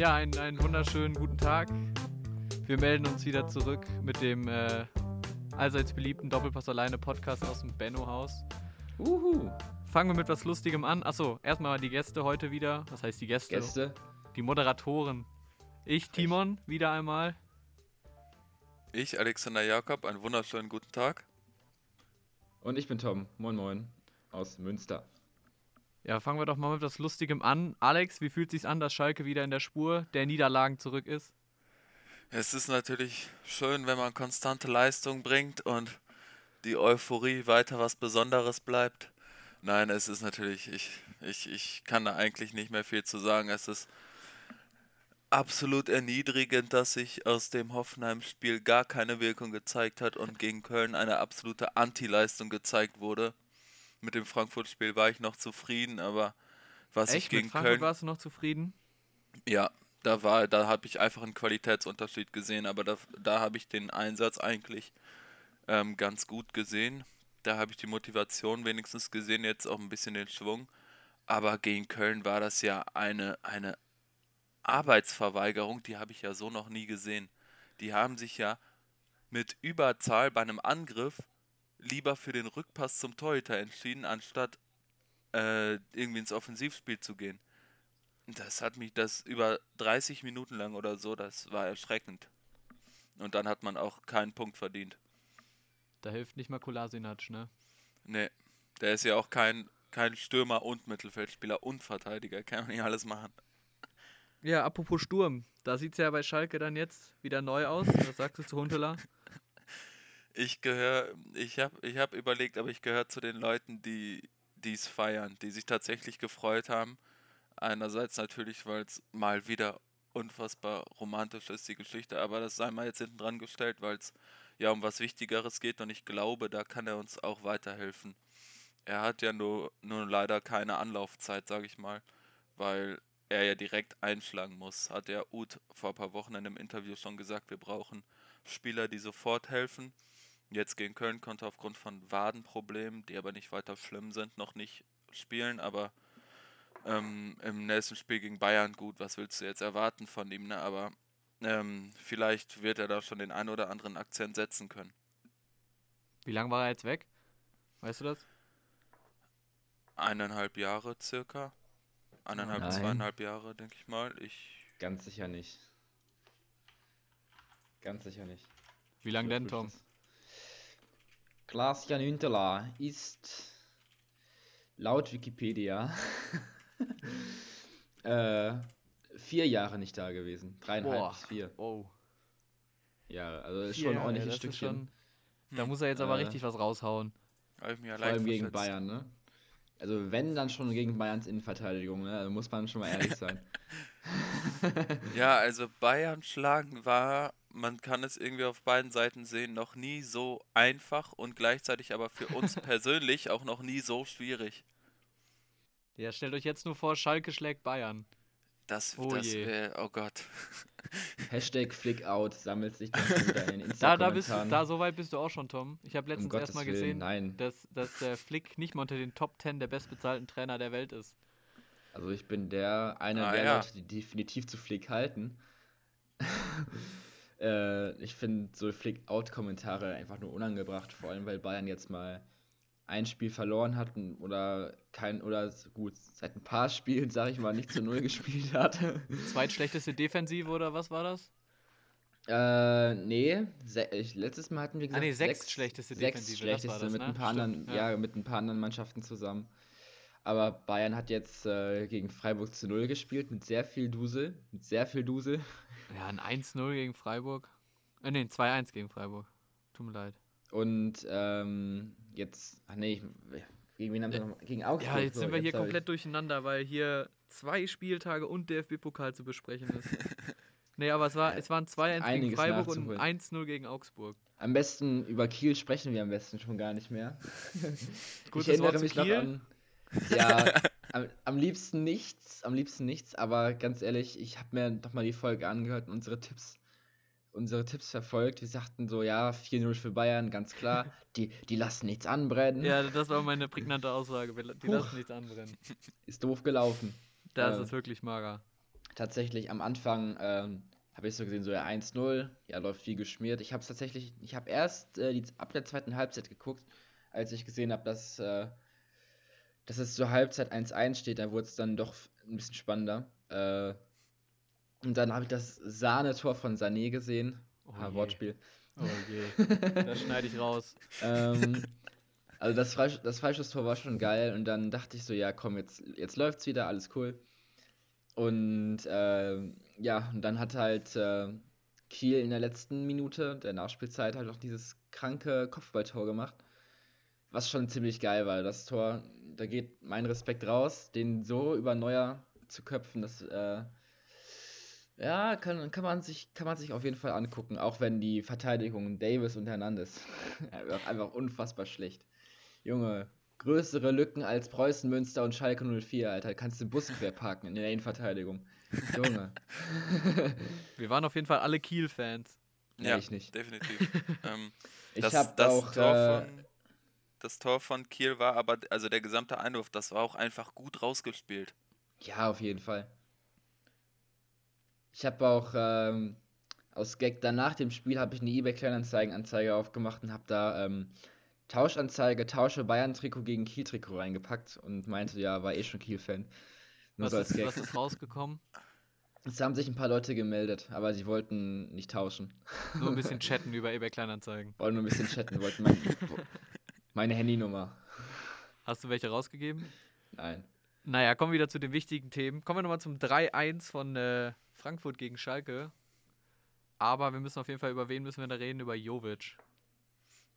Ja, einen, einen wunderschönen guten Tag. Wir melden uns wieder zurück mit dem äh, allseits beliebten Doppelpass alleine Podcast aus dem Benno-Haus. Uhu. Fangen wir mit was Lustigem an. Achso, erstmal die Gäste heute wieder. Was heißt die Gäste? Gäste. Die Moderatoren. Ich, Timon, wieder einmal. Ich, Alexander Jakob, einen wunderschönen guten Tag. Und ich bin Tom. Moin Moin. Aus Münster. Ja, fangen wir doch mal mit was Lustigem an. Alex, wie fühlt sich's an, dass Schalke wieder in der Spur der Niederlagen zurück ist? Es ist natürlich schön, wenn man konstante Leistung bringt und die Euphorie weiter was Besonderes bleibt. Nein, es ist natürlich, ich, ich, ich kann da eigentlich nicht mehr viel zu sagen. Es ist absolut erniedrigend, dass sich aus dem Hoffenheim-Spiel gar keine Wirkung gezeigt hat und gegen Köln eine absolute Anti-Leistung gezeigt wurde. Mit dem Frankfurt-Spiel war ich noch zufrieden, aber was Echt? ich gegen mit Frankfurt Köln. warst du noch zufrieden? Ja, da war, da habe ich einfach einen Qualitätsunterschied gesehen, aber da, da habe ich den Einsatz eigentlich ähm, ganz gut gesehen. Da habe ich die Motivation wenigstens gesehen, jetzt auch ein bisschen den Schwung. Aber gegen Köln war das ja eine, eine Arbeitsverweigerung, die habe ich ja so noch nie gesehen. Die haben sich ja mit Überzahl bei einem Angriff lieber für den Rückpass zum Torhüter entschieden, anstatt äh, irgendwie ins Offensivspiel zu gehen. Das hat mich das über 30 Minuten lang oder so, das war erschreckend. Und dann hat man auch keinen Punkt verdient. Da hilft nicht mal Kolasinac, ne? Nee, der ist ja auch kein, kein Stürmer und Mittelfeldspieler und Verteidiger, kann man nicht alles machen. Ja, apropos Sturm. Da sieht's ja bei Schalke dann jetzt wieder neu aus. Was sagst du zu Huntela? Ich gehöre, ich habe ich hab überlegt, aber ich gehöre zu den Leuten, die es feiern, die sich tatsächlich gefreut haben. Einerseits natürlich, weil es mal wieder unfassbar romantisch ist, die Geschichte, aber das sei mal jetzt hinten dran gestellt, weil es ja um was Wichtigeres geht und ich glaube, da kann er uns auch weiterhelfen. Er hat ja nur, nur leider keine Anlaufzeit, sage ich mal, weil er ja direkt einschlagen muss. Hat der Uth vor ein paar Wochen in einem Interview schon gesagt, wir brauchen Spieler, die sofort helfen. Jetzt gegen Köln konnte er aufgrund von Wadenproblemen, die aber nicht weiter schlimm sind, noch nicht spielen, aber ähm, im nächsten Spiel gegen Bayern gut, was willst du jetzt erwarten von ihm, ne? Aber ähm, vielleicht wird er da schon den einen oder anderen Akzent setzen können. Wie lange war er jetzt weg? Weißt du das? Eineinhalb Jahre circa. Eineinhalb, Nein. zweieinhalb Jahre, denke ich mal. Ich Ganz sicher nicht. Ganz sicher nicht. Wie lange denn, Tom? Das. Klaas-Jan Huntelaar ist laut Wikipedia äh, vier Jahre nicht da gewesen. Dreieinhalb Boah. bis vier Oh. Jahre. Also ist Vier schon ein ordentliches Stückchen. schon- Da muss er jetzt aber Äh, richtig was raushauen. Vor allem gegen. Bayern, ne? Also wenn, dann schon gegen Bayerns Innenverteidigung, ne? Da muss man schon mal ehrlich sein. Ja, also Bayern schlagen war, man kann es irgendwie auf beiden Seiten sehen, noch nie so einfach und gleichzeitig aber für uns persönlich auch noch nie so schwierig. Ja, stellt euch jetzt nur vor, Schalke schlägt Bayern. Das, Oh das je. wäre, oh Gott. Hashtag Flickout sammelt sich dann wieder in den Da, da, bist du, da so weit bist du auch schon, Tom. Ich habe Um letztens Gottes erst mal Willen, gesehen, nein. dass, dass der Flick nicht mal unter den Top 10 der bestbezahlten Trainer der Welt ist. Also ich bin der einer Ah, der ja. Leute, die definitiv zu Flick halten. Äh, ich finde so Flick-Out-Kommentare einfach nur unangebracht, vor allem weil Bayern jetzt mal ein Spiel verloren hat oder kein oder gut seit ein paar Spielen, sag ich mal, nicht zu null gespielt hat. Zweitschlechteste Defensive oder was war das? äh, nee, letztes Mal hatten wir gesagt Ah, nee, sechs Defensive, das war schlechteste das, mit ne? ein paar Stimmt, anderen, ja. ja. mit ein paar anderen Mannschaften zusammen. Aber Bayern hat jetzt äh, gegen Freiburg zu null gespielt mit sehr viel Dusel, mit sehr viel Dusel. Ja, ein 1-0 gegen Freiburg. Äh, nee, ein 2-1 gegen Freiburg. Tut mir leid. Und ähm, jetzt, ach nee, ich, gegen wen haben wir noch? Gegen Augsburg. Ja, jetzt sind wir hier hab komplett ich, durcheinander, weil hier zwei Spieltage und DFB-Pokal zu besprechen ist. nee, aber es, war, es waren 2-1 gegen Freiburg und nachzuholen. 1-0 gegen Augsburg. Am besten über Kiel sprechen wir am besten schon gar nicht mehr. Gutes ich erinnere mich noch Kiel. an. Ja, am, am liebsten nichts, am liebsten nichts, aber ganz ehrlich, ich habe mir noch mal die Folge angehört und unsere Tipps, unsere Tipps verfolgt. Wir sagten so, ja, 4-0 für Bayern, ganz klar. Die, die lassen nichts anbrennen. Ja, das war meine prägnante Aussage. Die Huch. lassen nichts anbrennen. Ist doof gelaufen. Da ist Äh. es wirklich mager. tatsächlich am Anfang ähm, habe ich so gesehen, so ja 1-0, ja, läuft wie geschmiert. Ich habe es tatsächlich, ich habe erst äh, die, ab der zweiten Halbzeit geguckt, als ich gesehen habe, dass, äh, dass es zur Halbzeit 1-1 steht, da wurde es dann doch ein bisschen spannender. Äh, und dann habe ich das Sahnetor von Sané gesehen. Oh Ah. Wortspiel. Oh je. Das schneide ich raus. ähm, also das, Freisch das Freischusstor war schon geil und dann dachte ich so, ja komm, jetzt, jetzt läuft's wieder, alles cool. Und ähm, ja, und dann hat halt äh, Kiel in der letzten Minute der Nachspielzeit halt auch dieses kranke Kopfballtor gemacht. Was schon ziemlich geil war. Das Tor, da geht mein Respekt raus, den so über Neuer zu köpfen, das äh, ja, kann, kann, man sich, kann man sich auf jeden Fall angucken, auch wenn die Verteidigung Davis und Hernandez einfach, unfassbar schlecht. Junge, größere Lücken als Preußen, Münster und Schalke 04, Alter. Kannst du den Bus quer parken in der Innenverteidigung. Junge. Wir waren auf jeden Fall alle Kiel-Fans. Nee, Ja, ich nicht. definitiv. ähm, Ich das, hab das, auch. Tor Äh, von, das Tor von Kiel war aber, also der gesamte Einwurf, das war auch einfach gut rausgespielt. ja, auf jeden Fall. Ich habe auch ähm, aus Gag danach dem Spiel habe ich eine eBay Kleinanzeigen-Anzeige aufgemacht und habe da ähm, Tauschanzeige, tausche Bayern-Trikot gegen Kiel-Trikot reingepackt und meinte, ja, war eh schon Kiel-Fan. Nur Was so als ist, Gag. was ist rausgekommen? Es haben sich ein paar Leute gemeldet, aber sie wollten nicht tauschen. Nur ein bisschen chatten über eBay Kleinanzeigen. Wollten nur ein bisschen chatten, wollten mein, meine Handynummer. Hast du welche rausgegeben? Nein. Naja, kommen wir wieder zu den wichtigen Themen. Kommen wir nochmal zum 3-1 von äh, Frankfurt gegen Schalke. Aber wir müssen auf jeden Fall über wen müssen wir da reden? Über Jovic.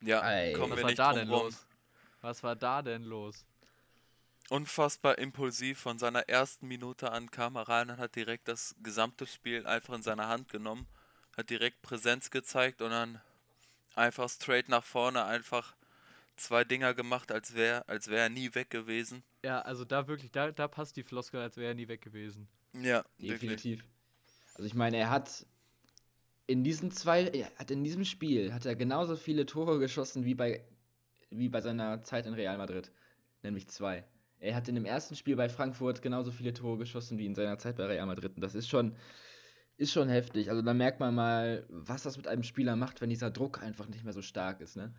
Ja, Ei. kommen Was wir war nicht da drum denn rum. los? Was war da denn los? Unfassbar impulsiv von seiner ersten Minute an kam er rein und hat direkt das gesamte Spiel einfach in seine Hand genommen, hat direkt Präsenz gezeigt und dann einfach straight nach vorne einfach zwei Dinger gemacht, als wäre als wär er nie weg gewesen. Ja, also da wirklich, da, da passt die Floskel, als wäre er nie weg gewesen. Ja, wirklich. Definitiv. Also ich meine, er hat in diesen zwei, er hat in diesem Spiel hat er genauso viele Tore geschossen wie bei wie bei seiner Zeit in Real Madrid, nämlich zwei. Er hat in dem ersten Spiel bei Frankfurt genauso viele Tore geschossen wie in seiner Zeit bei Real Madrid. Und das ist schon ist schon heftig. Also da merkt man mal, was das mit einem Spieler macht, wenn dieser Druck einfach nicht mehr so stark ist, ne?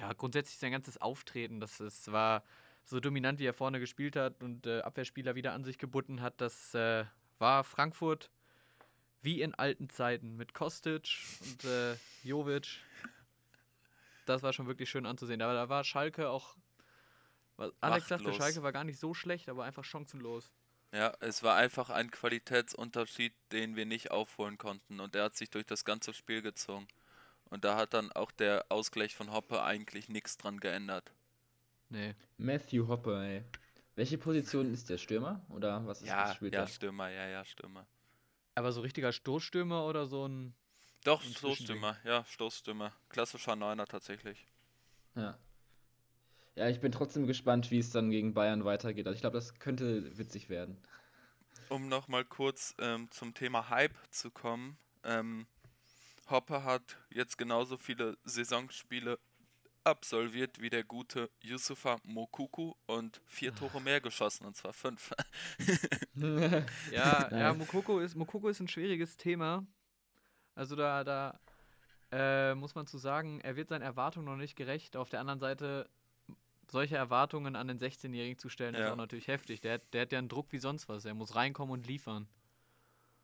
Ja, grundsätzlich sein ganzes Auftreten, das es war so dominant, wie er vorne gespielt hat und äh, Abwehrspieler wieder an sich gebunden hat, das äh, war Frankfurt wie in alten Zeiten mit Kostic und äh, Jovic. Das war schon wirklich schön anzusehen. Aber da war Schalke auch. was- Alex sagte. Schalke war gar nicht so schlecht, aber einfach chancenlos. Ja, es war einfach ein Qualitätsunterschied, den wir nicht aufholen konnten und der hat sich durch das ganze Spiel gezogen. Und da hat dann auch der Ausgleich von Hoppe eigentlich nichts dran geändert. Nee. Matthew Hopper, ey. Welche Position ist der Stürmer oder was ist Ja, was spielt ja, er? Stürmer, ja, ja, Stürmer. Aber so richtiger Stoßstürmer oder so ein. Doch, Ein Stoßstürmer, ja, Stoßstürmer. Klassischer Neuner tatsächlich. Ja. Ja, ich bin trotzdem gespannt, wie es dann gegen Bayern weitergeht. Also ich glaube, das könnte witzig werden. Um nochmal kurz ähm, zum Thema Hype zu kommen. Ähm, Hoppe hat jetzt genauso viele Saisonspiele absolviert wie der gute Yusufa Mokuku und vier Tore mehr geschossen, und zwar fünf. Ja, ja. Mokoko ist, Mokoko ist ein schwieriges Thema. Also da, da äh, muss man zu sagen, er wird seinen Erwartungen noch nicht gerecht. Auf der anderen Seite, solche Erwartungen an den 16-Jährigen zu stellen, ist Ja. auch natürlich heftig. Der, hat- der hat ja einen Druck wie sonst was. Er muss reinkommen und liefern.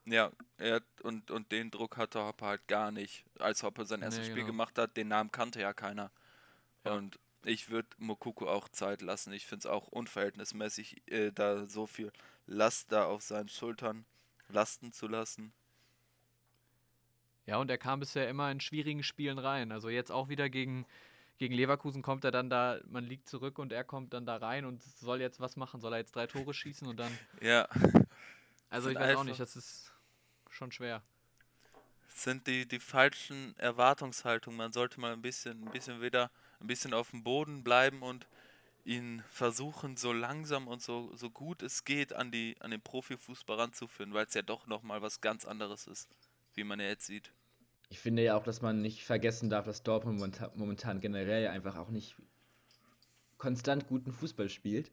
Ja, er, und, und den Druck hatte Hoppe halt gar nicht. Als Hoppe sein erstes Nee, Spiel genau. gemacht hat, den Namen kannte ja keiner. Ja. Und ich würde Mokuku auch Zeit lassen. Ich finde es auch unverhältnismäßig, äh, da so viel Last da auf seinen Schultern lasten zu lassen. Ja, und er kam bisher immer in schwierigen Spielen rein. Also jetzt auch wieder gegen, gegen Leverkusen kommt er dann da, man liegt zurück und er kommt dann da rein und soll jetzt was machen. Soll er jetzt drei Tore schießen und dann. Ja, Also ich weiß auch nicht, das ist schon schwer. es sind die, die falschen Erwartungshaltungen. Man sollte mal ein bisschen, ein bisschen wieder ein bisschen auf dem Boden bleiben und ihn versuchen, so langsam und so, so gut es geht an, die, an den Profifußball ranzuführen, weil es ja doch nochmal was ganz anderes ist, wie man ja jetzt sieht. Ich finde ja auch, dass man nicht vergessen darf, dass Dortmund momentan generell einfach auch nicht konstant guten Fußball spielt.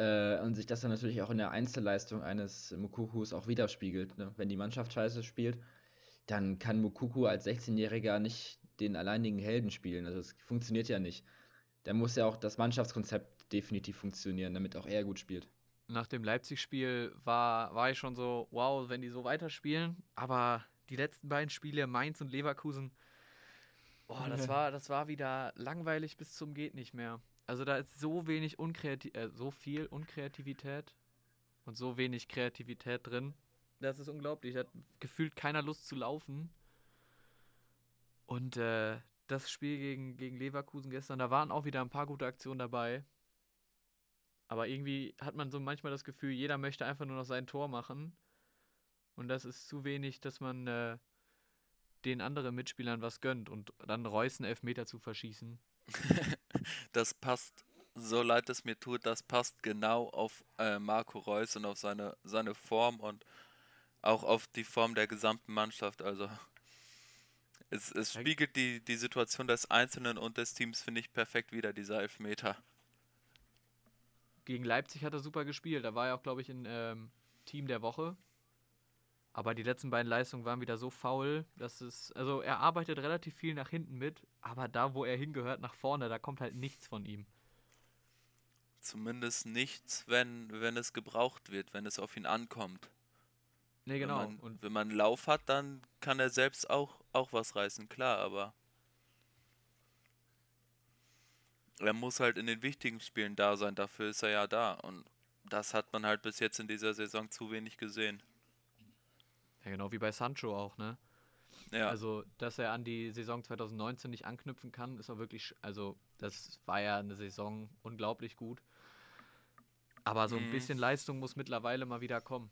Äh, und sich das dann natürlich auch in der Einzelleistung eines Mukukus auch widerspiegelt. Ne? Wenn die Mannschaft scheiße spielt, dann kann Mukuku als 16-Jähriger nicht den alleinigen Helden spielen. Also es funktioniert ja nicht. Da muss ja auch das Mannschaftskonzept definitiv funktionieren, damit auch er gut spielt. Nach dem Leipzig-Spiel war, war ich schon so, wow, wenn die so weiterspielen. Aber die letzten beiden Spiele, Mainz und Leverkusen, boah, das war, das war wieder langweilig bis zum geht nicht mehr. Also da ist so wenig Unkreativ äh, so viel Unkreativität und so wenig Kreativität drin. Das ist unglaublich. Hat gefühlt keiner Lust zu laufen. Und äh, das Spiel gegen, gegen Leverkusen gestern, da waren auch wieder ein paar gute Aktionen dabei. Aber irgendwie hat man so manchmal das Gefühl, jeder möchte einfach nur noch sein Tor machen. Und das ist zu wenig, dass man äh, den anderen Mitspielern was gönnt und dann Reus einen Elfmeter zu verschießen. das passt, so leid es mir tut, das passt genau auf äh, Marco Reus und auf seine, seine Form und auch auf die Form der gesamten Mannschaft. Also es, es spiegelt die, die Situation des Einzelnen und des Teams, finde ich, perfekt wieder, dieser Elfmeter. Gegen Leipzig hat er super gespielt. Da war er auch, glaube ich, in ähm, Team der Woche. Aber die letzten beiden Leistungen waren wieder so faul, dass es. Also er arbeitet relativ viel nach hinten mit, aber da, wo er hingehört, nach vorne, da kommt halt nichts von ihm. Zumindest nichts, wenn, wenn es gebraucht wird, wenn es auf ihn ankommt. Nee, genau. Wenn man, und wenn man Lauf hat, dann kann er selbst auch, auch was reißen, klar, aber er muss halt in den wichtigen Spielen da sein, dafür ist er ja da. Und das hat man halt bis jetzt in dieser Saison zu wenig gesehen. Ja, genau wie bei Sancho auch, ne? Ja. Also, dass er an die Saison 2019 nicht anknüpfen kann, ist auch wirklich, also, das war ja eine Saison unglaublich gut. Aber so ein mhm. bisschen Leistung muss mittlerweile mal wieder kommen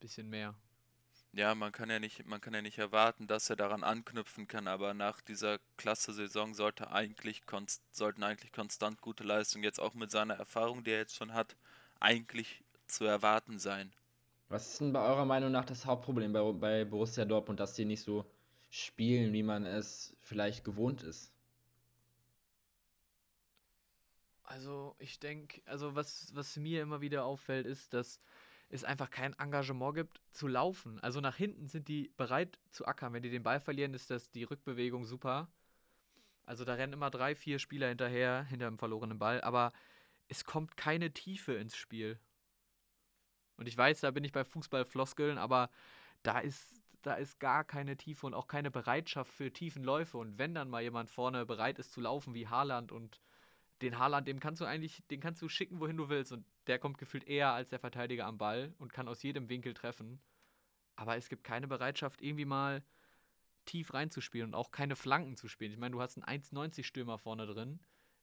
bisschen mehr. Ja, man kann ja nicht, man kann ja nicht erwarten, dass er daran anknüpfen kann, aber nach dieser Klasse-Saison sollte eigentlich sollten eigentlich konstant gute Leistungen jetzt auch mit seiner Erfahrung, die er jetzt schon hat, eigentlich zu erwarten sein. Was ist denn bei eurer Meinung nach das Hauptproblem bei, bei Borussia Dortmund, dass sie nicht so spielen, wie man es vielleicht gewohnt ist? Also ich denke, also was, was mir immer wieder auffällt, ist, dass es einfach kein Engagement gibt, zu laufen. Also nach hinten sind die bereit zu ackern. Wenn die den Ball verlieren, ist das die Rückbewegung super. Also da rennen immer drei, vier Spieler hinterher, hinter dem verlorenen Ball, aber es kommt keine Tiefe ins Spiel. Und ich weiß, da bin ich bei Fußballfloskeln, aber da ist, da ist gar keine Tiefe und auch keine Bereitschaft für tiefen Läufe. Und wenn dann mal jemand vorne bereit ist zu laufen wie Haaland und den Haaland, dem kannst du eigentlich, den kannst du schicken, wohin du willst. Und der kommt gefühlt eher als der Verteidiger am Ball und kann aus jedem Winkel treffen. Aber es gibt keine Bereitschaft, irgendwie mal tief reinzuspielen und auch keine Flanken zu spielen. Ich meine, du hast einen 1,90-Stürmer vorne drin,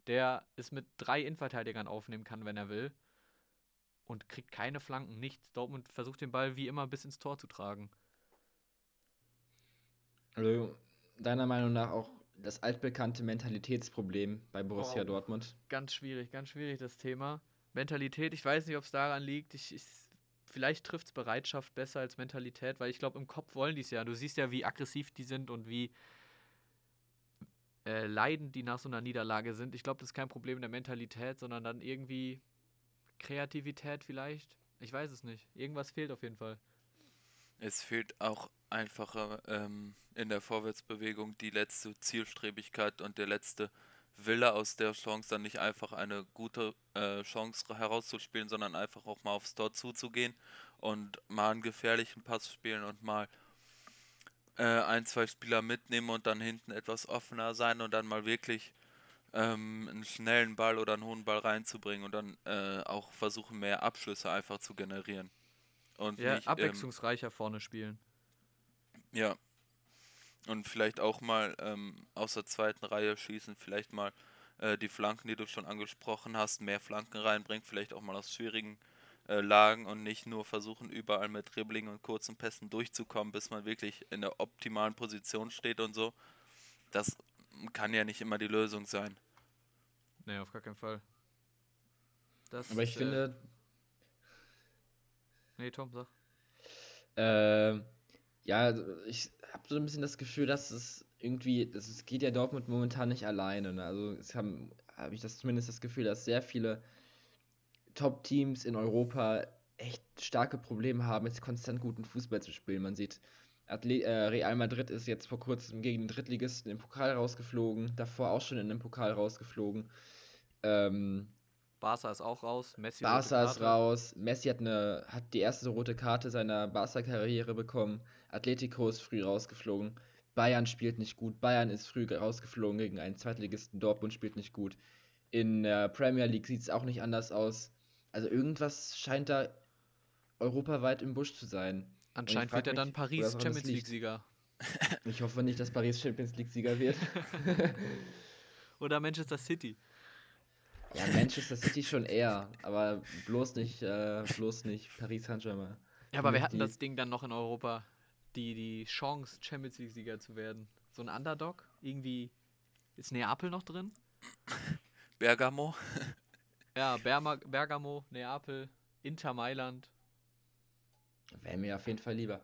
der es mit drei Innenverteidigern aufnehmen kann, wenn er will. Und kriegt keine Flanken, nichts. Dortmund versucht den Ball wie immer bis ins Tor zu tragen. Also, deiner Meinung nach auch das altbekannte Mentalitätsproblem bei Borussia oh, Dortmund. Ganz schwierig, ganz schwierig das Thema. Mentalität, ich weiß nicht, ob es daran liegt. Ich, ich vielleicht trifft es Bereitschaft besser als Mentalität, weil ich glaube, im Kopf wollen die es ja. Du siehst ja, wie aggressiv die sind und wie äh, leidend die nach so einer Niederlage sind. Ich glaube, das ist kein Problem der Mentalität, sondern dann irgendwie Kreativität vielleicht. Ich weiß es nicht. Irgendwas fehlt auf jeden Fall. Es fehlt auch einfacher ähm, in der Vorwärtsbewegung die letzte Zielstrebigkeit und der letzte Wille aus der Chance dann nicht einfach eine gute äh, Chance herauszuspielen, sondern einfach auch mal aufs Tor zuzugehen und mal einen gefährlichen Pass spielen und mal äh, ein, zwei Spieler mitnehmen und dann hinten etwas offener sein und dann mal wirklich ähm, einen schnellen Ball oder einen hohen Ball reinzubringen und dann äh, auch versuchen, mehr Abschlüsse einfach zu generieren. Und ja, nicht, abwechslungsreicher ähm, vorne spielen. Ja. Und vielleicht auch mal ähm, aus der zweiten Reihe schießen, vielleicht mal äh, die Flanken, die du schon angesprochen hast, mehr Flanken reinbringen, vielleicht auch mal aus schwierigen äh, Lagen und nicht nur versuchen, überall mit Dribbling und kurzen Pässen durchzukommen, bis man wirklich in der optimalen Position steht und so. Das kann ja nicht immer die Lösung sein. Nee, auf gar keinen Fall. Das Aber ich ist, finde. Äh... Nee, Tom, sag. Äh, ja, ich habe so ein bisschen das Gefühl, dass es irgendwie, das, es geht ja Dortmund momentan nicht alleine. Ne? Also es haben, habe ich das zumindest das Gefühl, dass sehr viele Top-Teams in Europa echt starke Probleme haben, jetzt konstant guten Fußball zu spielen. Man sieht, Atle äh, Real Madrid ist jetzt vor kurzem gegen den Drittligisten im Pokal rausgeflogen, davor auch schon in den Pokal rausgeflogen. Ähm, Barca ist auch raus, Messi Barca ist raus, Messi hat, eine, hat die erste rote Karte seiner Barca-Karriere bekommen, Atletico ist früh rausgeflogen, Bayern spielt nicht gut, Bayern ist früh rausgeflogen gegen einen Zweitligisten, Dortmund spielt nicht gut. In der Premier League sieht es auch nicht anders aus. Also irgendwas scheint da europaweit im Busch zu sein. Anscheinend wird er dann Paris Champions League-Sieger. Ich hoffe nicht, dass Paris Champions League-Sieger wird. Oder Manchester City. Ja, Manchester City schon eher, aber bloß nicht, äh, bloß nicht Paris Saint-Germain. Ja, aber wir hatten das Ding dann noch in Europa, die, die Chance, Champions League-Sieger zu werden. So ein Underdog? Irgendwie ist Neapel noch drin? Bergamo? ja, Berma Bergamo, Neapel, Inter Mailand. Wäre mir auf jeden Fall lieber.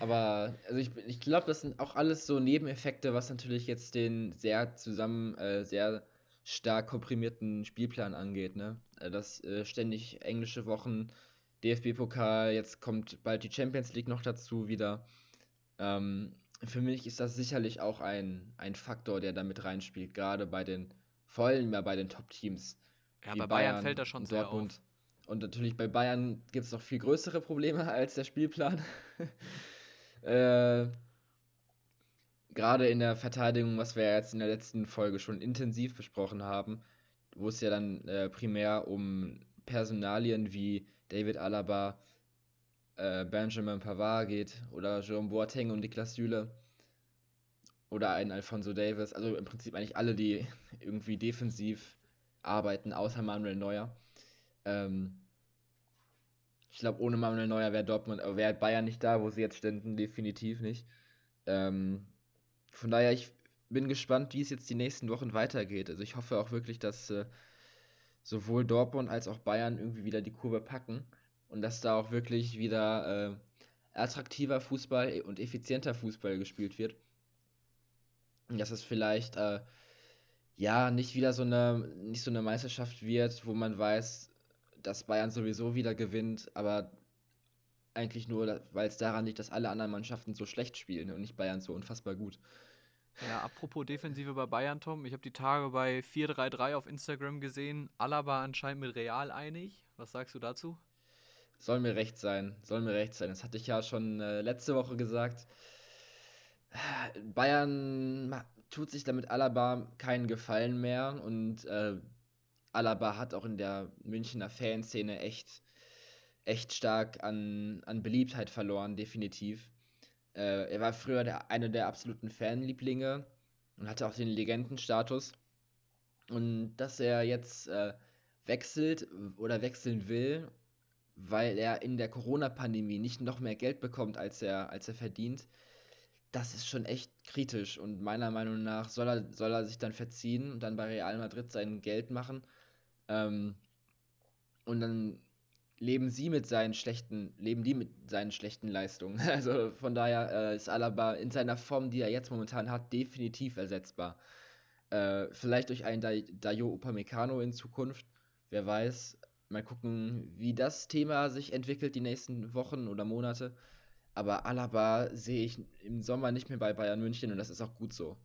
Aber also ich, ich glaube, das sind auch alles so Nebeneffekte, was natürlich jetzt den sehr zusammen, äh, sehr stark komprimierten Spielplan angeht. Ne? Äh, das äh, ständig englische Wochen, DFB-Pokal, jetzt kommt bald die Champions League noch dazu wieder. Ähm, für mich ist das sicherlich auch ein, ein Faktor, der da mit reinspielt, gerade bei den, vor allem bei den Top-Teams. Ja, bei Bayern, Bayern, fällt das schon Dortmund. sehr auf. Und natürlich bei Bayern gibt es noch viel größere Probleme als der Spielplan. äh, Gerade in der Verteidigung, was wir jetzt in der letzten Folge schon intensiv besprochen haben, wo es ja dann äh, primär um Personalien wie David Alaba, äh, Benjamin Pavard geht oder Jerome Boateng und Niklas Süle oder ein Alfonso Davis, also im Prinzip eigentlich alle, die irgendwie defensiv arbeiten, außer Manuel Neuer. Ähm, ich glaube, ohne Manuel Neuer wäre Dortmund, wäre Bayern nicht da, wo sie jetzt ständen, definitiv nicht. Ähm, von daher, ich bin gespannt, wie es jetzt die nächsten Wochen weitergeht. Also ich hoffe auch wirklich, dass äh, sowohl Dortmund als auch Bayern irgendwie wieder die Kurve packen und dass da auch wirklich wieder äh, attraktiver Fußball und effizienter Fußball gespielt wird. Und dass es vielleicht äh, ja nicht wieder so eine nicht so eine Meisterschaft wird, wo man weiß, dass Bayern sowieso wieder gewinnt, aber eigentlich nur, weil es daran liegt, dass alle anderen Mannschaften so schlecht spielen und nicht Bayern so unfassbar gut. Ja, apropos Defensive bei Bayern, Tom. Ich habe die Tage bei 433 auf Instagram gesehen. Alaba anscheinend mit Real einig. Was sagst du dazu? Soll mir recht sein. Soll mir recht sein. Das hatte ich ja schon äh, letzte Woche gesagt. Bayern tut sich damit Alaba keinen Gefallen mehr und äh, Alaba hat auch in der Münchner Fanszene echt, echt stark an, an Beliebtheit verloren, definitiv. Äh, er war früher der, einer der absoluten Fanlieblinge und hatte auch den Legendenstatus. Und dass er jetzt äh, wechselt oder wechseln will, weil er in der Corona-Pandemie nicht noch mehr Geld bekommt, als er, als er verdient, das ist schon echt kritisch. Und meiner Meinung nach soll er, soll er sich dann verziehen und dann bei Real Madrid sein Geld machen ähm, und dann leben sie mit seinen schlechten, leben die mit seinen schlechten Leistungen. Also von daher äh, ist Alaba in seiner Form, die er jetzt momentan hat, definitiv ersetzbar. Äh, vielleicht durch einen Dayo Upamecano in Zukunft, wer weiß. Mal gucken, wie das Thema sich entwickelt die nächsten Wochen oder Monate. Aber Alaba sehe ich im Sommer nicht mehr bei Bayern München und das ist auch gut so.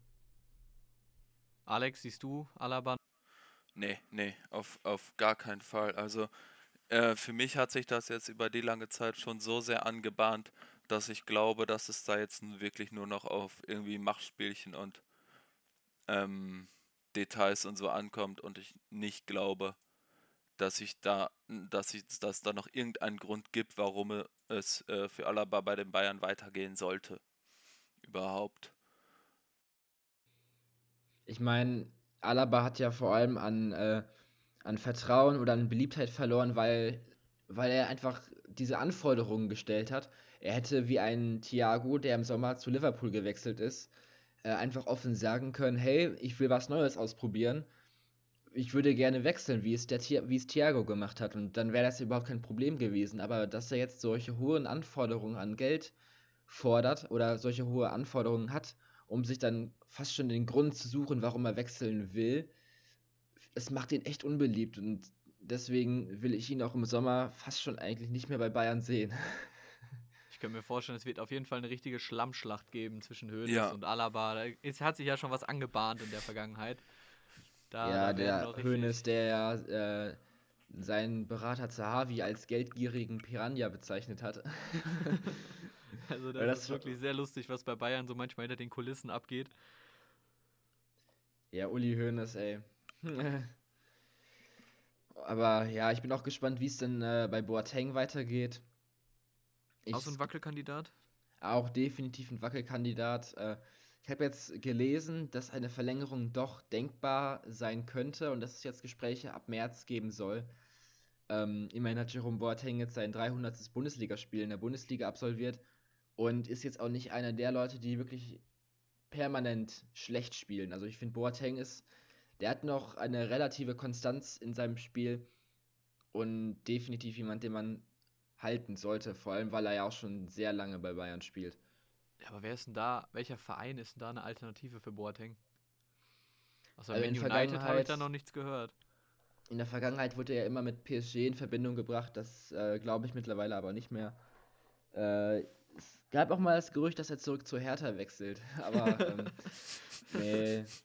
Alex, siehst du Alaba Nee, nee, auf, auf gar keinen Fall. Also äh, für mich hat sich das jetzt über die lange Zeit schon so sehr angebahnt, dass ich glaube, dass es da jetzt wirklich nur noch auf irgendwie Machtspielchen und ähm, Details und so ankommt und ich nicht glaube, dass ich da, dass ich, dass da noch irgendeinen Grund gibt, warum es äh, für Alaba bei den Bayern weitergehen sollte. Überhaupt. Ich meine, Alaba hat ja vor allem an, äh, an Vertrauen oder an Beliebtheit verloren, weil, weil er einfach diese Anforderungen gestellt hat. Er hätte wie ein Thiago, der im Sommer zu Liverpool gewechselt ist, äh, einfach offen sagen können, hey, ich will was Neues ausprobieren. Ich würde gerne wechseln, wie es, der, wie es Thiago gemacht hat. Und dann wäre das überhaupt kein Problem gewesen. Aber dass er jetzt solche hohen Anforderungen an Geld fordert oder solche hohe Anforderungen hat, um sich dann fast schon den Grund zu suchen, warum er wechseln will. Es macht ihn echt unbeliebt und deswegen will ich ihn auch im Sommer fast schon eigentlich nicht mehr bei Bayern sehen. Ich kann mir vorstellen, es wird auf jeden Fall eine richtige Schlammschlacht geben zwischen Hönes Ja. und Alaba. Es hat sich ja schon was angebahnt in der Vergangenheit. Da, ja, da der Hönes, der ja äh, seinen Berater Zahavi als geldgierigen Piranha bezeichnet hat. Also das das ist wirklich sehr lustig, was bei Bayern so manchmal hinter den Kulissen abgeht. Ja, Uli Hoeneß, ey. Aber ja, ich bin auch gespannt, wie es denn äh, bei Boateng weitergeht. Ich, Auch so ein Wackelkandidat? auch definitiv ein Wackelkandidat. Äh, ich habe jetzt gelesen, dass eine Verlängerung doch denkbar sein könnte und dass es jetzt Gespräche ab März geben soll. Ähm, immerhin hat Jerome Boateng jetzt sein 300. Bundesligaspiel in der Bundesliga absolviert und ist jetzt auch nicht einer der Leute, die wirklich permanent schlecht spielen. Also ich finde, Boateng ist, der hat noch eine relative Konstanz in seinem Spiel und definitiv jemand, den man halten sollte, vor allem weil er ja auch schon sehr lange bei Bayern spielt. Ja, aber wer ist denn da, welcher Verein ist denn da eine Alternative für Boateng? Außer Also Man in United habe ich da noch nichts gehört. In der Vergangenheit wurde er ja immer mit PSG in Verbindung gebracht, das äh, glaube ich mittlerweile aber nicht mehr. Äh, es gab auch mal das Gerücht, dass er zurück zu Hertha wechselt, aber ähm, nee.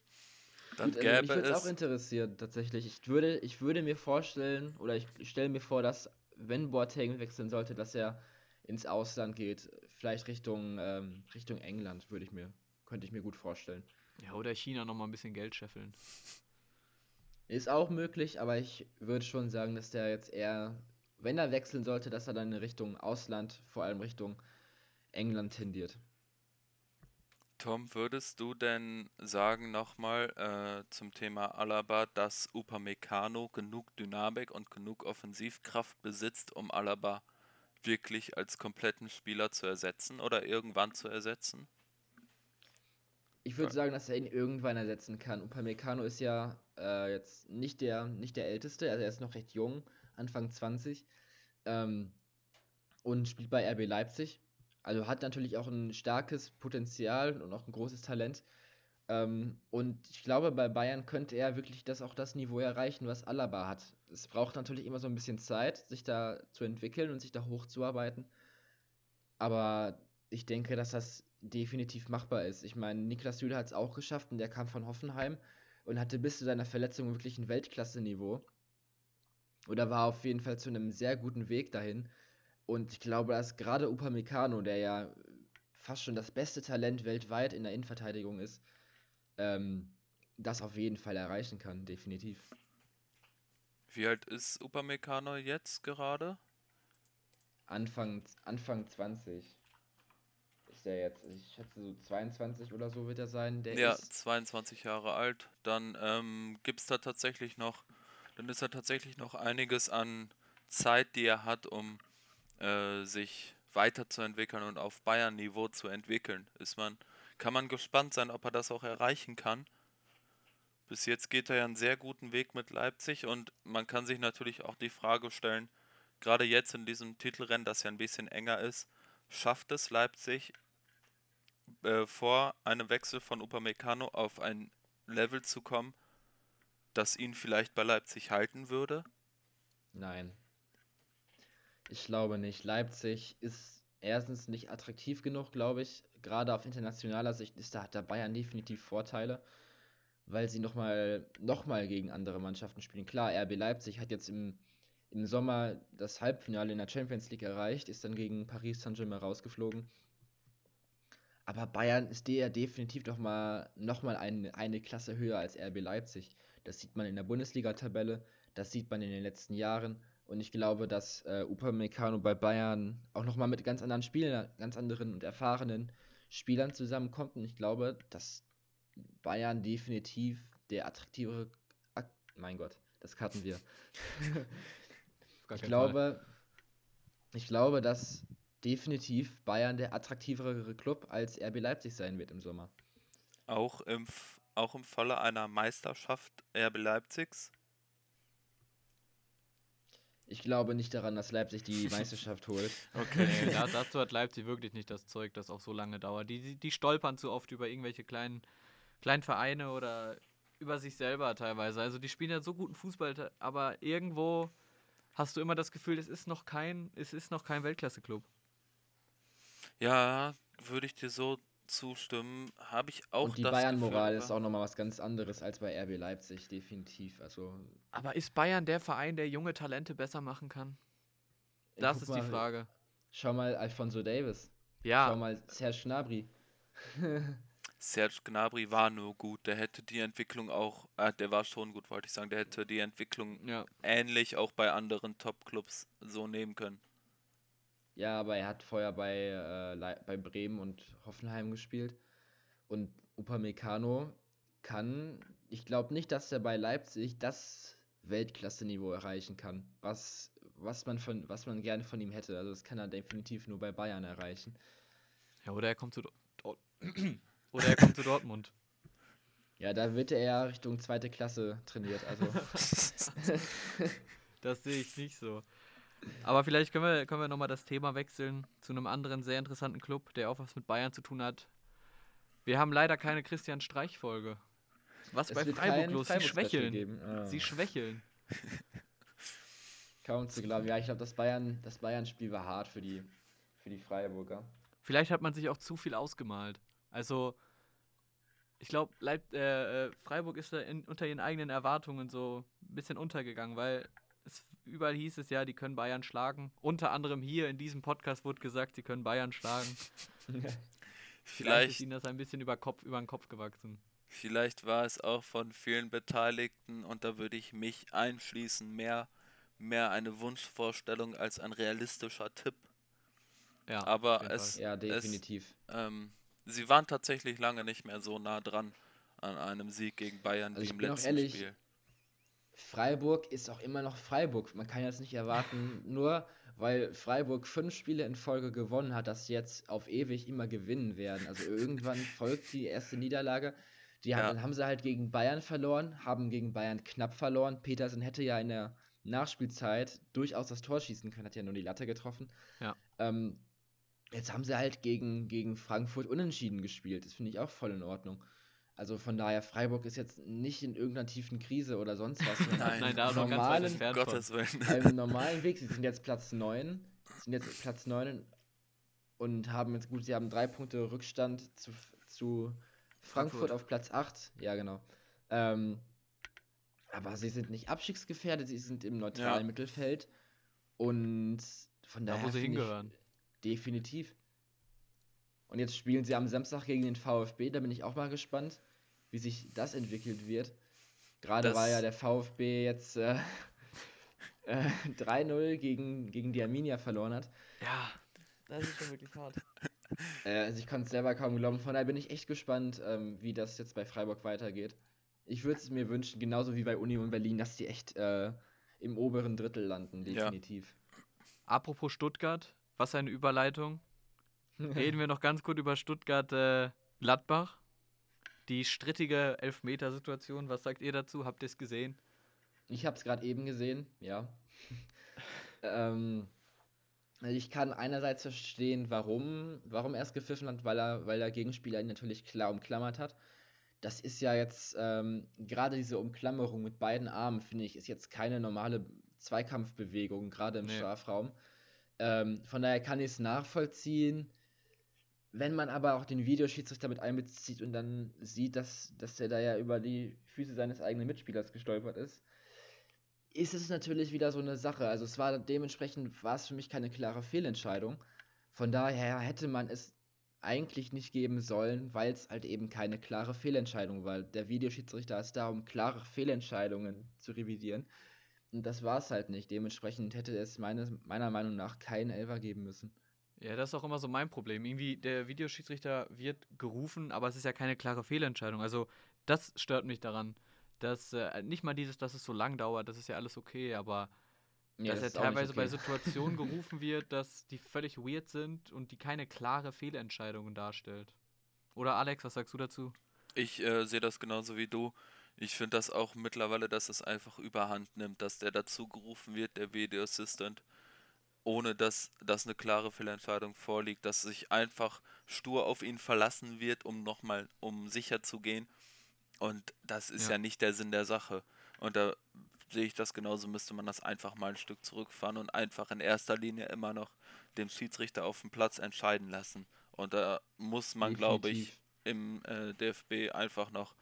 Dann Gut, also mich gäbe würde auch es. interessieren, tatsächlich. Ich würde, ich würde mir vorstellen, oder ich, ich stelle mir vor, dass, wenn Boateng wechseln sollte, dass er ins Ausland geht. Vielleicht Richtung, ähm, Richtung England, würde ich mir, könnte ich mir gut vorstellen. Ja, oder China nochmal ein bisschen Geld scheffeln. Ist auch möglich, aber ich würde schon sagen, dass der jetzt eher, wenn er wechseln sollte, dass er dann in Richtung Ausland, vor allem Richtung England tendiert. Tom, würdest du denn sagen nochmal äh, zum Thema Alaba, dass Upamecano genug Dynamik und genug Offensivkraft besitzt, um Alaba wirklich als kompletten Spieler zu ersetzen oder irgendwann zu ersetzen? Ich würde sagen, dass er ihn irgendwann ersetzen kann. Upamecano ist ja äh, jetzt nicht der, nicht der Älteste, also er ist noch recht jung, Anfang 20, ähm, und spielt bei RB Leipzig. Also hat natürlich auch ein starkes Potenzial und auch ein großes Talent. Ähm, und ich glaube, bei Bayern könnte er wirklich das auch das Niveau erreichen, was Alaba hat. Es braucht natürlich immer so ein bisschen Zeit, sich da zu entwickeln und sich da hochzuarbeiten. Aber ich denke, dass das definitiv machbar ist. Ich meine, Niklas Süle hat es auch geschafft und der kam von Hoffenheim und hatte bis zu seiner Verletzung wirklich ein Weltklasse-Niveau. Oder war auf jeden Fall zu einem sehr guten Weg dahin. Und ich glaube, dass gerade Upamecano, der ja fast schon das beste Talent weltweit in der Innenverteidigung ist, ähm, das auf jeden Fall erreichen kann, definitiv. Wie alt ist Upamecano jetzt gerade? Anfang, Anfang 20 ist er jetzt. Ich schätze so 22 oder so wird er sein. Der Ja, ist 22 Jahre alt. Dann ähm, gibt es da tatsächlich noch, dann ist da tatsächlich noch einiges an Zeit, die er hat, um äh, sich weiterzuentwickeln und auf Bayern-Niveau zu entwickeln. Ist man, kann man gespannt sein, ob er das auch erreichen kann. Bis jetzt geht er ja einen sehr guten Weg mit Leipzig und man kann sich natürlich auch die Frage stellen, gerade jetzt in diesem Titelrennen, das ja ein bisschen enger ist, schafft es Leipzig äh, vor einem Wechsel von Upamecano auf ein Level zu kommen, das ihn vielleicht bei Leipzig halten würde? Nein. Ich glaube nicht. Leipzig ist erstens nicht attraktiv genug, glaube ich. Gerade auf internationaler Sicht ist da hat der Bayern definitiv Vorteile, weil sie nochmal noch mal gegen andere Mannschaften spielen. Klar, RB Leipzig hat jetzt im, im Sommer das Halbfinale in der Champions League erreicht, ist dann gegen Paris Saint-Germain rausgeflogen. Aber Bayern ist der definitiv noch mal, noch mal eine, eine Klasse höher als RB Leipzig. Das sieht man in der Bundesliga-Tabelle, das sieht man in den letzten Jahren. Und ich glaube, dass äh, Upamecano bei Bayern auch nochmal mit ganz anderen Spielern, ganz anderen und erfahrenen Spielern zusammenkommt. Und ich glaube, dass Bayern definitiv der attraktivere. Ak mein Gott, das cutten wir. Ich Fall. glaube, ich glaube, dass definitiv Bayern der attraktivere Club als RB Leipzig sein wird im Sommer. Auch im, auch im Falle einer Meisterschaft RB Leipzigs? Ich glaube nicht daran, dass Leipzig die Meisterschaft holt. Okay, da, dazu hat Leipzig wirklich nicht das Zeug, das auch so lange dauert. Die, die, die stolpern zu oft über irgendwelche kleinen, kleinen Vereine oder über sich selber teilweise. Also die spielen ja so guten Fußball, aber irgendwo hast du immer das Gefühl, es ist noch kein, es ist noch kein Weltklasse-Club. Ja, würde ich dir so zustimmen. Habe ich auch Und die Bayern-Moral ist auch nochmal was ganz anderes als bei RB Leipzig, definitiv. Also, aber ist Bayern der Verein, der junge Talente besser machen kann? Das ist mal, die Frage. Schau mal Alfonso Davis. Ja. Schau mal Serge Gnabry. Serge Gnabry war nur gut. Der hätte die Entwicklung auch, äh, der war schon gut, wollte ich sagen. Der hätte die Entwicklung ja. ähnlich auch bei anderen Top-Clubs so nehmen können. Ja, aber er hat vorher bei, äh, bei Bremen und Hoffenheim gespielt. Und Upamecano kann, ich glaube nicht, dass er bei Leipzig das Weltklasse-Niveau erreichen kann, was, was, man von, was man gerne von ihm hätte. Also das kann er definitiv nur bei Bayern erreichen. Ja, oder er kommt zu, oder er kommt zu Dortmund. Ja, da wird er eher Richtung zweite Klasse trainiert. Also. das sehe ich nicht so. Aber vielleicht können wir, können wir nochmal das Thema wechseln zu einem anderen sehr interessanten Club, der auch was mit Bayern zu tun hat. Wir haben leider keine Christian Streich-Folge. Was es bei Freiburg los? Sie schwächeln. Oh. Sie schwächeln. Kaum zu glauben. Ja, ich glaube, das Bayern-Spiel das Bayern war hart für die, für die Freiburger. Vielleicht hat man sich auch zu viel ausgemalt. Also, ich glaube, äh, äh, Freiburg ist da in, unter ihren eigenen Erwartungen so ein bisschen untergegangen, weil es, überall hieß es ja, die können Bayern schlagen. Unter anderem hier in diesem Podcast wurde gesagt, sie können Bayern schlagen. Vielleicht ist ihnen das ein bisschen über, Kopf, über den Kopf gewachsen. Vielleicht war es auch von vielen Beteiligten, und da würde ich mich einschließen, mehr, mehr eine Wunschvorstellung als ein realistischer Tipp. Ja, aber es, ja, definitiv. Es, ähm, sie waren tatsächlich lange nicht mehr so nah dran an einem Sieg gegen Bayern also wie im letzten ehrlich, Spiel. Freiburg ist auch immer noch Freiburg. Man kann jetzt nicht erwarten, nur weil Freiburg fünf Spiele in Folge gewonnen hat, dass sie jetzt auf ewig immer gewinnen werden. Also irgendwann folgt die erste Niederlage. Die ja. haben, dann haben sie halt gegen Bayern verloren, haben gegen Bayern knapp verloren. Petersen hätte ja in der Nachspielzeit durchaus das Tor schießen können, hat ja nur die Latte getroffen. Ja. Ähm, jetzt haben sie halt gegen, gegen Frankfurt unentschieden gespielt. Das finde ich auch voll in Ordnung. Also von daher, Freiburg ist jetzt nicht in irgendeiner tiefen Krise oder sonst was. Nein, Nein da normalen, ganz Gottes Willen. Einem normalen Weg. Sie sind jetzt Platz 9. Sind jetzt Platz 9 und haben jetzt gut, sie haben drei Punkte Rückstand zu, zu Frankfurt, Frankfurt auf Platz 8. Ja, genau. Ähm, aber sie sind nicht abstiegsgefährdet, sie sind im neutralen ja. Mittelfeld. Und von daher. Da, wo sie hingehören. Definitiv. Und jetzt spielen sie am Samstag gegen den VfB, da bin ich auch mal gespannt, wie sich das entwickelt wird. Gerade war ja der VfB jetzt äh, äh, 3-0 gegen, gegen die Arminia verloren hat. Ja, das ist schon wirklich hart. Äh, also ich konnte es selber kaum glauben. Von daher bin ich echt gespannt, ähm, wie das jetzt bei Freiburg weitergeht. Ich würde es mir wünschen, genauso wie bei Union Berlin, dass die echt äh, im oberen Drittel landen, definitiv. Ja. Apropos Stuttgart, was eine Überleitung. Reden wir noch ganz kurz über Stuttgart-Gladbach. Die strittige Elfmetersituation. Was sagt ihr dazu? Habt ihr es gesehen? Ich habe es gerade eben gesehen, ja. ähm, ich kann einerseits verstehen, warum, warum er es gepfiffen hat, weil er, weil der Gegenspieler ihn natürlich klar umklammert hat. Das ist ja jetzt, ähm, gerade diese Umklammerung mit beiden Armen, finde ich, ist jetzt keine normale Zweikampfbewegung, gerade im nee. Strafraum. Ähm, von daher kann ich es nachvollziehen. Wenn man aber auch den Videoschiedsrichter mit einbezieht und dann sieht, dass, dass er da ja über die Füße seines eigenen Mitspielers gestolpert ist, ist es natürlich wieder so eine Sache. Also es war dementsprechend, war es für mich keine klare Fehlentscheidung. Von daher hätte man es eigentlich nicht geben sollen, weil es halt eben keine klare Fehlentscheidung war. Der Videoschiedsrichter ist da, um klare Fehlentscheidungen zu revidieren. Und das war es halt nicht. Dementsprechend hätte es meine, meiner Meinung nach keinen Elfer geben müssen. Ja, das ist auch immer so mein Problem. Irgendwie, der Videoschiedsrichter wird gerufen, aber es ist ja keine klare Fehlentscheidung. Also, das stört mich daran. Dass äh, nicht mal dieses, dass es so lang dauert, das ist ja alles okay, aber ja, dass das er teilweise okay. bei Situationen gerufen wird, dass die völlig weird sind und die keine klare Fehlentscheidung darstellt. Oder Alex, was sagst du dazu? Ich äh, sehe das genauso wie du. Ich finde das auch mittlerweile, dass es einfach überhand nimmt, dass der dazu gerufen wird, der Video Assistant ohne dass, dass eine klare Fehlentscheidung vorliegt, dass sich einfach stur auf ihn verlassen wird, um nochmal, um sicher zu gehen. Und das ist Ja. ja nicht der Sinn der Sache. Und da sehe ich das genauso, müsste man das einfach mal ein Stück zurückfahren und einfach in erster Linie immer noch dem Schiedsrichter auf dem Platz entscheiden lassen. Und da muss man, glaube ich, im äh, DFB einfach noch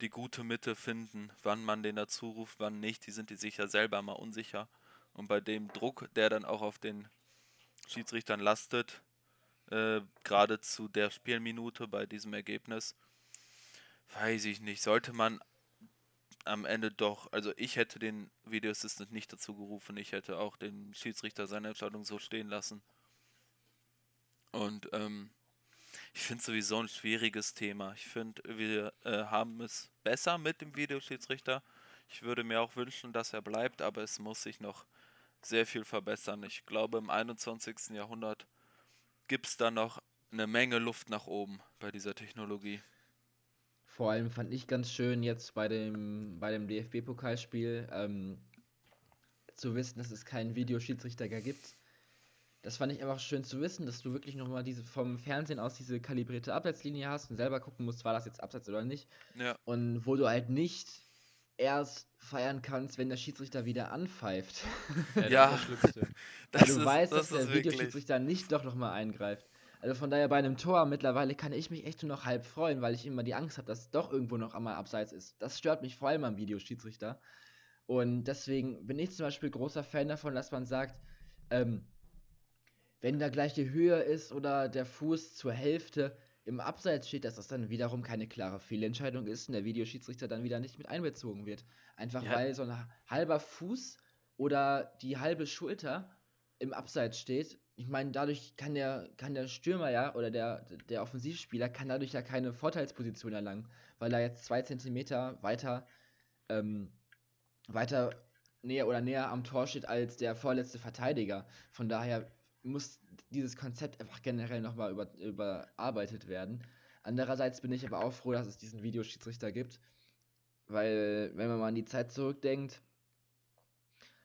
die gute Mitte finden, wann man den dazu ruft, wann nicht. Die sind die sich ja selber mal unsicher. Und bei dem Druck, der dann auch auf den Schiedsrichtern lastet, äh, gerade zu der Spielminute bei diesem Ergebnis, weiß ich nicht, sollte man am Ende doch, also ich hätte den Video Assistant nicht dazu gerufen, ich hätte auch den Schiedsrichter seine Entscheidung so stehen lassen. Und ähm, ich finde sowieso ein schwieriges Thema. Ich finde, wir äh, haben es besser mit dem Videoschiedsrichter. Ich würde mir auch wünschen, dass er bleibt, aber es muss sich noch sehr viel verbessern. Ich glaube, im 21. Jahrhundert gibt es da noch eine Menge Luft nach oben bei dieser Technologie. Vor allem fand ich ganz schön jetzt bei dem, bei dem DFB-Pokalspiel ähm, zu wissen, dass es keinen Videoschiedsrichter gibt. Das fand ich einfach schön zu wissen, dass du wirklich nochmal diese vom Fernsehen aus diese kalibrierte Abseitslinie hast und selber gucken musst, war das jetzt Abseits oder nicht. Ja, Und wo du halt nicht erst feiern kannst, wenn der Schiedsrichter wieder anpfeift. das Ja. ist das Schlimmste. das Weil du ist, weißt, das dass der. Videoschiedsrichter nicht doch nochmal eingreift. Also von daher bei einem Tor mittlerweile kann ich mich echt nur noch halb freuen, weil ich immer die Angst habe, dass es doch irgendwo noch einmal abseits ist. Das stört mich vor allem am Videoschiedsrichter. Und deswegen bin ich zum Beispiel großer Fan davon, dass man sagt, ähm, wenn da gleich die Höhe ist oder der Fuß zur Hälfte im Abseits steht, dass das dann wiederum keine klare Fehlentscheidung ist und der Videoschiedsrichter dann wieder nicht mit einbezogen wird. Einfach Ja. weil so ein halber Fuß oder die halbe Schulter im Abseits steht. Ich meine, dadurch kann der, kann der Stürmer ja oder der, der Offensivspieler kann dadurch ja keine Vorteilsposition erlangen, weil er jetzt zwei Zentimeter weiter, ähm, weiter näher oder näher am Tor steht als der vorletzte Verteidiger. Von daher muss dieses Konzept einfach generell nochmal über, überarbeitet werden. Andererseits bin ich aber auch froh, dass es diesen Videoschiedsrichter gibt, weil wenn man mal an die Zeit zurückdenkt,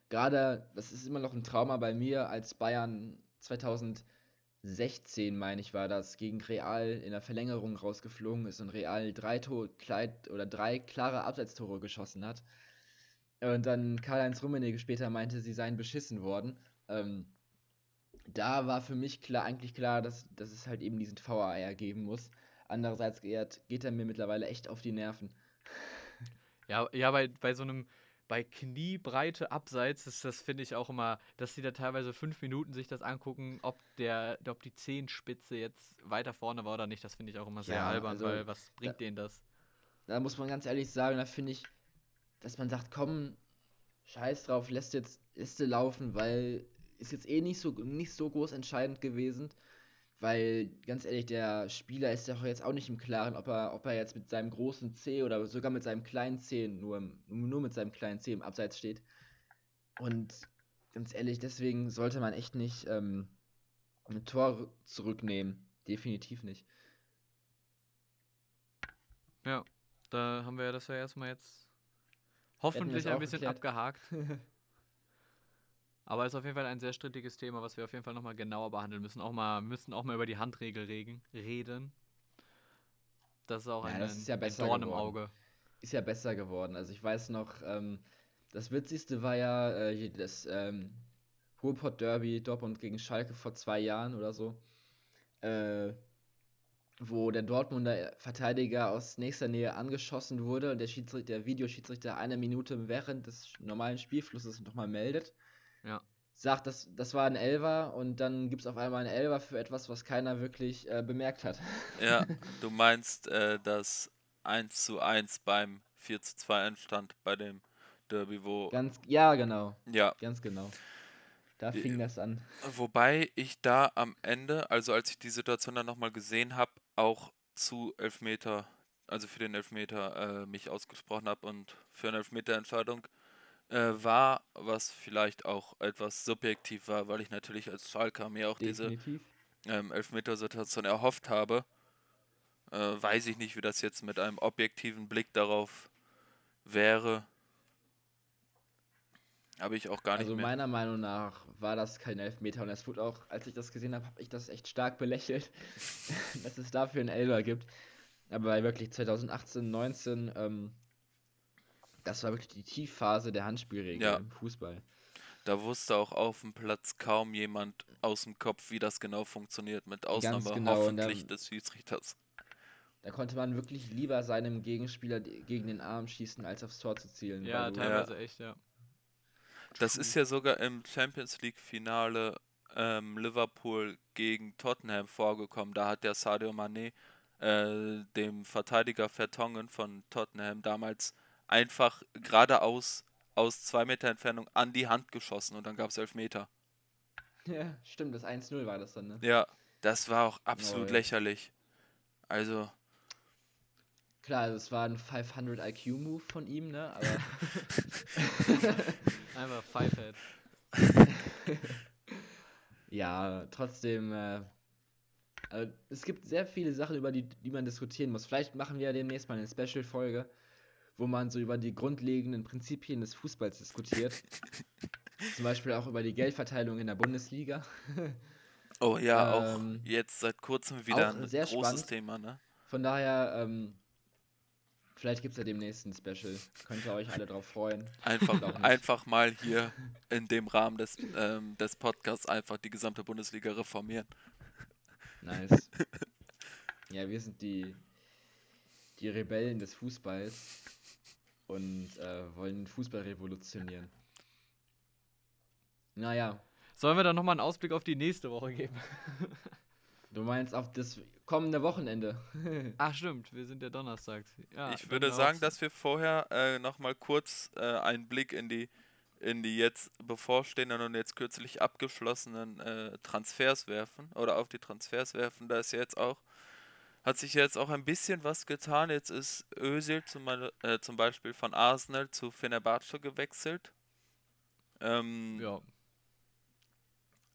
gerade, das ist immer noch ein Trauma bei mir, als Bayern 2016, meine ich, war das, gegen Real in der Verlängerung rausgeflogen ist und Real drei Tor, oder drei klare Abseitstore geschossen hat. Und dann Karl-Heinz Rummenigge später meinte, sie seien beschissen worden. Ähm, da war für mich klar, eigentlich klar, dass, dass es halt eben diesen VAR geben muss. Andererseits geht, er mir mittlerweile echt auf die Nerven. Ja, ja bei, bei so einem, bei Kniebreite Abseits ist das, finde ich auch immer, dass die da teilweise fünf Minuten sich das angucken, ob der, ob die Zehenspitze jetzt weiter vorne war oder nicht. Das finde ich auch immer sehr Ja, albern, also, weil was bringt denen das? Da muss man ganz ehrlich sagen, da finde ich, dass man sagt, komm, scheiß drauf, lässt jetzt Liste laufen, weil ist jetzt eh nicht so, nicht so groß entscheidend gewesen. Weil, ganz ehrlich, der Spieler ist ja auch jetzt auch nicht im Klaren, ob er, ob er jetzt mit seinem großen C oder sogar mit seinem kleinen C, nur, im- nur mit seinem kleinen C im Abseits steht. Und ganz ehrlich, deswegen sollte man echt nicht ähm, ein Tor zurücknehmen. Definitiv nicht. Ja, da haben wir das ja erstmal jetzt hoffentlich ein bisschen abgehakt. Aber ist auf jeden Fall ein sehr strittiges Thema, was wir auf jeden Fall nochmal genauer behandeln müssen. Auch mal, müssen auch mal über die Handregel regen, reden. Das ist auch Ja, ein, das ist ja ein besser Dorn im geworden. Auge. ist ja besser geworden. Also ich weiß noch, ähm, das Witzigste war ja äh, das ähm, Ruhrpott Derby Dortmund gegen Schalke vor zwei Jahren oder so, äh, wo der Dortmunder Verteidiger aus nächster Nähe angeschossen wurde und der Schiedsrichter, der Videoschiedsrichter eine Minute während des normalen Spielflusses nochmal meldet. Ja. Sagt, das, das war ein Elfer und dann gibt es auf einmal einen Elfer für etwas, was keiner wirklich äh, bemerkt hat. Ja, du meinst äh, das 1 zu 1 beim 4 zu 2 Endstand bei dem Derby, wo. Ganz, ja, genau. Ja, Ganz genau. Da Die- fing das an. wobei ich da am Ende, also als ich die Situation dann nochmal gesehen habe, auch zu Elfmeter, also für den Elfmeter äh, mich ausgesprochen habe und für eine Elfmeterentscheidung äh, war, was vielleicht auch etwas subjektiv war, weil ich natürlich als Schalker mir auch diese Definitiv. ähm, Elfmetersituation erhofft habe. Äh, weiß ich nicht, wie das jetzt mit einem objektiven Blick darauf wäre. Habe ich auch gar nicht Also mehr. meiner Meinung nach war das kein Elfmeter und es wurde auch, als ich das gesehen habe, habe ich das echt stark belächelt, dass es dafür einen Elfer gibt. Aber wirklich 2018, 19, ähm, das war wirklich die Tiefphase der Handspielregel Ja. im Fußball. Da wusste auch auf dem Platz kaum jemand aus dem Kopf, wie das genau funktioniert, mit Ausnahme genau, hoffentlich dann- des Schiedsrichters. Da konnte man wirklich lieber seinem Gegenspieler gegen den Arm schießen, als aufs Tor zu zielen. Ja, teilweise echt, ja. Das ist ja sogar im Champions League Finale ähm, Liverpool gegen Tottenham vorgekommen. Da hat der Sadio Mané äh, dem Verteidiger Vertongen von Tottenham damals einfach geradeaus aus zwei Meter Entfernung an die Hand geschossen und dann gab es Elfmeter. Ja, stimmt, das 1-0 war das dann, ne? Ja, das war auch absolut Oh, lächerlich. Also, Klar, das war ein 500 IQ-Move von ihm, ne? Aber Einfach Fivehead. ja, trotzdem, äh, äh, es gibt sehr viele Sachen, über die, die man diskutieren muss. Vielleicht machen wir ja demnächst mal eine Special-Folge, wo man so über die grundlegenden Prinzipien des Fußballs diskutiert. Zum Beispiel auch über die Geldverteilung in der Bundesliga. oh ja, auch Ähm, jetzt seit kurzem wieder auch ein sehr großes spannend. Thema, ne? Von daher, ähm, vielleicht gibt es ja demnächst ein Special. Könnt ihr euch alle drauf freuen. Einfach, auch einfach mal hier in dem Rahmen des, ähm, des Podcasts einfach die gesamte Bundesliga reformieren. Nice. ja, wir sind die, die Rebellen des Fußballs und äh, wollen Fußball revolutionieren. Naja, Sollen wir dann nochmal einen Ausblick auf die nächste Woche geben? du meinst auf das kommende Wochenende. Ach, stimmt, wir sind ja donnerstags. Ja, ich würde sagen, dass wir vorher äh, nochmal kurz äh, einen Blick in die, in die jetzt bevorstehenden und jetzt kürzlich abgeschlossenen äh, Transfers werfen oder auf die Transfers werfen. Da ist jetzt auch, hat sich jetzt auch ein bisschen was getan. Jetzt ist Özil zum, äh, zum Beispiel von Arsenal zu Fenerbahce gewechselt. Ähm, Ja,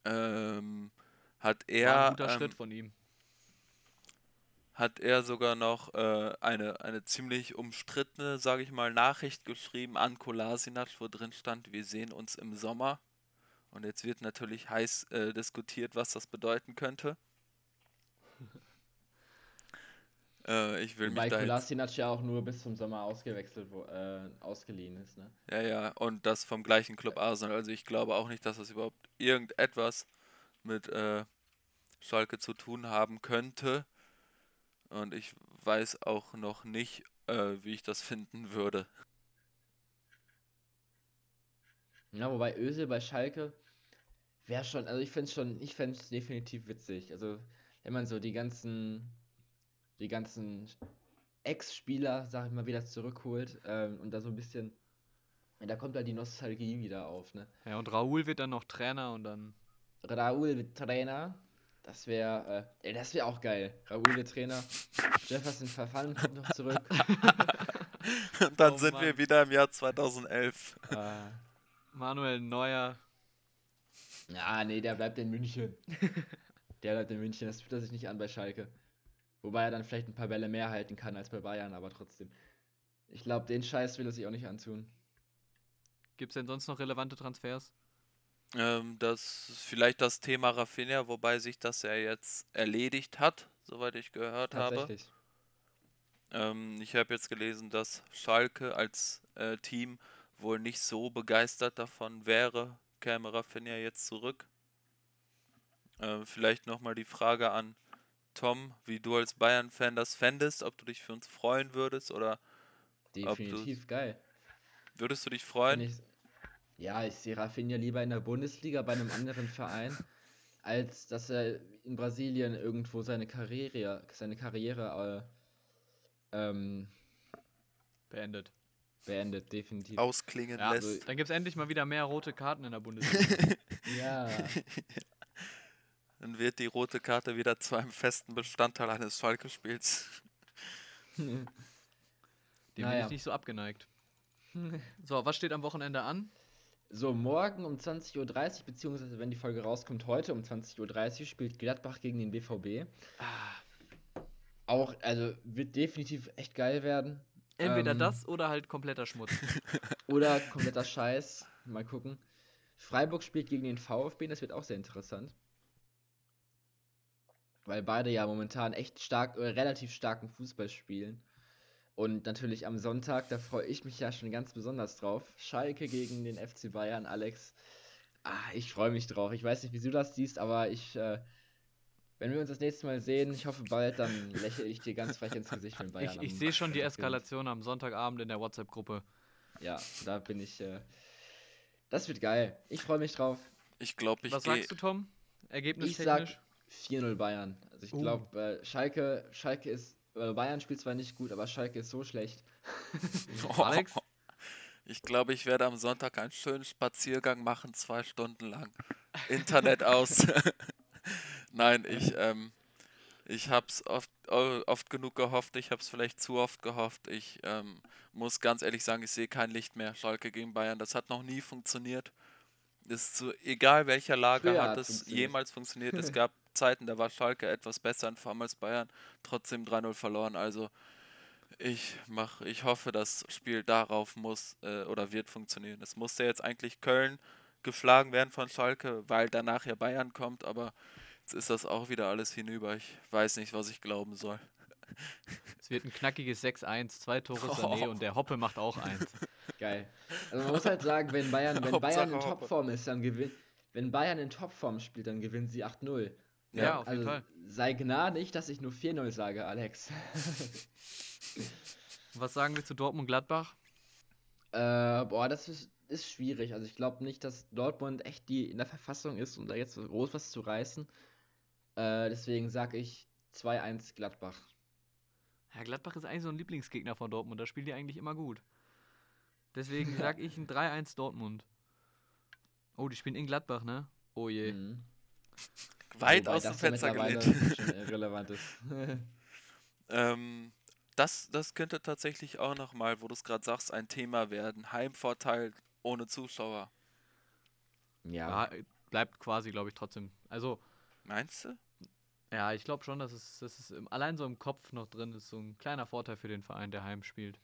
ähm, hat war er ein guter ähm, Schritt von ihm. hat er sogar noch äh, eine, eine ziemlich umstrittene, sage ich mal, Nachricht geschrieben an Kolasinac, wo drin stand, wir sehen uns im Sommer. Und jetzt wird natürlich heiß äh, diskutiert, was das bedeuten könnte. Äh, ich will Wobei mich da Kolasinac ja auch nur bis zum Sommer ausgewechselt, wo, äh, ausgeliehen ist, ne? Ja, ja, und das vom gleichen Club Arsenal. Also ich glaube auch nicht, dass das überhaupt irgendetwas mit äh, Schalke zu tun haben könnte. Und ich weiß auch noch nicht, äh, wie ich das finden würde. Ja, wobei Özil bei Schalke wäre schon, also ich fände es schon, ich fände es definitiv witzig. Also, wenn man so die ganzen, die ganzen Ex-Spieler, sag ich mal, wieder zurückholt ähm, und da so ein bisschen, da kommt halt die Nostalgie wieder auf, ne? Ja, und Raoul wird dann noch Trainer und dann. Raúl wird Trainer, das wäre, äh, ey, das wäre auch geil. Raúl wird Trainer, Jefferson Verfallen kommt noch zurück. Und dann Oh sind Mann. wir wieder im Jahr 2011. äh, Manuel Neuer. Ja, nee, der bleibt in München. Der bleibt in München, das tut er sich nicht an bei Schalke. Wobei er dann vielleicht ein paar Bälle mehr halten kann als bei Bayern, aber trotzdem. Ich glaube, den Scheiß will er sich auch nicht antun. Gibt es denn sonst noch relevante Transfers? Ähm, das ist vielleicht das Thema Rafinha, wobei sich das ja jetzt erledigt hat, soweit ich gehört habe. Tatsächlich. Ähm, ich habe jetzt gelesen, dass Schalke als äh, Team wohl nicht so begeistert davon wäre, käme Rafinha jetzt zurück. Ähm, vielleicht nochmal die Frage an Tom, wie du als Bayern-Fan das fändest, ob du dich für uns freuen würdest oder Ob du- Definitiv geil. würdest du dich freuen? ich, ja, ich sehe Rafinha lieber in der Bundesliga bei einem anderen Verein, als dass er in Brasilien irgendwo seine Karriere, seine Karriere äh, ähm, Beendet. beendet, definitiv. Ausklingen Ja, lässt. Dann gibt es endlich mal wieder mehr rote Karten in der Bundesliga. Ja, Dann wird die rote Karte wieder zu einem festen Bestandteil eines Schalke-Spiels. Dem bin Naja. ich nicht so abgeneigt. So, was steht am Wochenende an? So, morgen um 20.30 Uhr, beziehungsweise wenn die Folge rauskommt, heute um 20.30 Uhr spielt Gladbach gegen den BVB. Ah, Auch, also wird definitiv echt geil werden. Entweder Ähm, das oder halt kompletter Schmutz. Oder kompletter Scheiß. Mal gucken. Freiburg spielt gegen den VfB, das wird auch sehr interessant. Weil beide ja momentan echt stark, äh, relativ starken Fußball spielen. Und natürlich am Sonntag, da freue ich mich ja schon ganz besonders drauf. Schalke gegen den FC Bayern, Alex. Ah, ich freue mich drauf. Ich weiß nicht, wie du das siehst, aber ich, äh, wenn wir uns das nächste Mal sehen, ich hoffe bald, dann lächle ich dir ganz frech ins Gesicht, wenn Bayern Ich, ich sehe schon die. Eskalation am Sonntagabend in der WhatsApp-Gruppe. Ja, da bin ich. Äh, das wird geil. Ich freue mich drauf. Ich glaube, ich Was sagst du, Tom? Ich sag Ergebnistechnisch? 4-0 Bayern. Also ich Uh. glaube, äh, Schalke, Schalke ist. Äh, Bayern spielt zwar nicht gut, aber Schalke ist so schlecht. Alex? Ich glaube, ich werde am Sonntag einen schönen Spaziergang machen, zwei Stunden lang. Internet aus. Nein, ich, ähm, ich habe es oft, oft genug gehofft. Ich habe es vielleicht zu oft gehofft. Ich ähm, muss ganz ehrlich sagen, ich sehe kein Licht mehr. Schalke gegen Bayern, das hat noch nie funktioniert. Das ist so, egal welcher Lage Früher hat es jemals funktioniert. Es gab Zeiten, da war Schalke etwas besser in Form als Bayern, trotzdem 3-0 verloren. Also ich mach, ich hoffe, das Spiel darauf muss äh, oder wird funktionieren. Es musste jetzt eigentlich Köln geschlagen werden von Schalke, weil danach ja Bayern kommt, aber jetzt ist das auch wieder alles hinüber. Ich weiß nicht, was ich glauben soll. Es wird ein knackiges 6-1, zwei Tore Sané Oh. und der Hoppe macht auch eins. Geil. Also man muss halt sagen, wenn Bayern, wenn Hauptsache Bayern in. Topform ist, dann gewinnt. Wenn Bayern in Topform spielt, dann gewinnen sie 8-0. Ja, auf jeden also Fall. sei gnadig, dass ich nur 4-0 sage, Alex. Was sagen wir zu Dortmund-Gladbach? Äh, boah, das ist, ist schwierig. Also ich glaube nicht, dass Dortmund echt die in der Verfassung ist, um da jetzt so groß was zu reißen. Äh, deswegen sage ich 2-1 Gladbach. Ja, Gladbach ist eigentlich so ein Lieblingsgegner von Dortmund, da spielen die eigentlich immer gut. Deswegen sage ich ein 3-1 Dortmund. Oh, die spielen in Gladbach, ne? Oh je. Mhm. Weit Wobei aus dem Fenster gelehnt. schon irrelevant ist. Ähm, das, das könnte tatsächlich auch nochmal, wo du es gerade sagst, ein Thema werden. Heimvorteil ohne Zuschauer. ja, Ja, bleibt quasi, glaube ich, trotzdem. Also, Meinst du? ja, ich glaube schon, dass es, dass es im, allein so im Kopf noch drin ist. So ein kleiner Vorteil für den Verein, der heim spielt.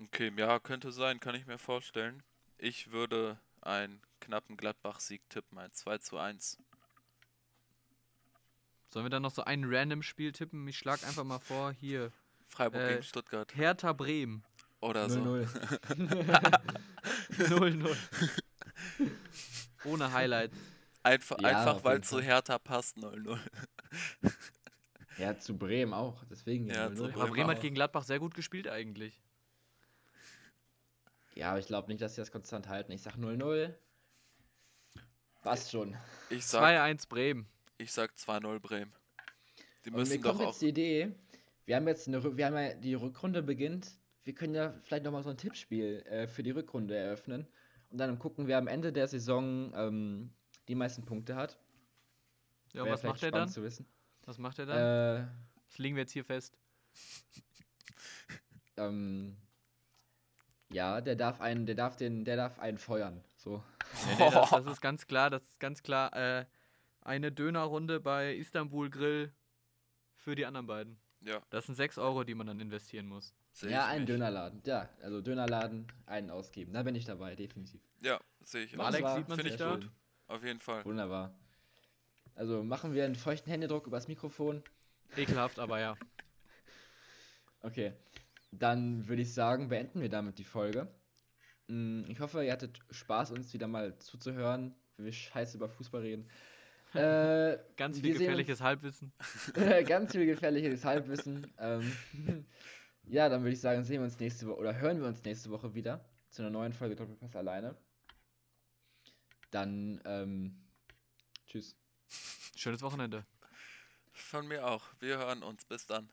Okay, ja, könnte sein, kann ich mir vorstellen. Ich würde einen knappen Gladbach-Sieg tippen, ein 2 zu 1. Sollen wir dann noch so ein Random-Spiel tippen? Ich schlage einfach mal vor, hier. Freiburg Äh, gegen Stuttgart Hertha Bremen. oder so. 0-0. 0-0. Ohne Highlights. Einfach, Ja, einfach weil zu. Hertha passt 0-0. Ja, zu Bremen auch. Deswegen Ja, 0-0. zu Aber Bremen hat gegen Gladbach sehr gut gespielt eigentlich. Ja, aber ich glaube nicht, dass sie das konstant halten. Ich sag 0-0. Passt schon. Ich sag, 2-1 Bremen. ich sag 2-0 Bremen. Die Und mir müssen doch kommt auch. jetzt die Idee, wir haben jetzt eine, wir haben ja, die Rückrunde beginnt. Wir können ja vielleicht nochmal so ein Tippspiel äh, für die Rückrunde eröffnen. Und dann gucken, wer am Ende der Saison ähm, die meisten Punkte hat. Ja, Wäre was macht er dann? zu wissen. Was macht er dann? Äh, Das legen wir jetzt hier fest. ähm, ja, der darf einen, der darf den, der darf einen feuern. So. Nee, nee, das, das ist ganz klar, das ist ganz klar äh, eine Dönerrunde bei Istanbul Grill für die anderen beiden. Ja, Das sind 6 Euro, die man dann investieren muss. sehe Ja, einen. Dönerladen. Ja, also Dönerladen, einen ausgeben. Da bin ich dabei, definitiv. Ja, sehe ich auch. Alex, Wunderbar, sieht man Finde sich ich da? gut. Auf jeden Fall. Wunderbar. Also machen wir einen feuchten Händedruck übers Mikrofon. Ekelhaft, aber ja. Okay. Dann würde ich sagen, beenden wir damit die Folge. Mm, Ich hoffe, ihr hattet Spaß, uns wieder mal zuzuhören, wie wir scheiße über Fußball reden. Äh, Ganz viel sehen gefährliches Halbwissen. ganz viel gefährliches Halbwissen. Ähm, ja, dann würde ich sagen, sehen wir uns nächste Woche oder hören wir uns nächste Woche wieder zu einer neuen Folge Doppelpass alleine. Dann, ähm, tschüss. Schönes Wochenende. Von mir auch. Wir hören uns. Bis dann.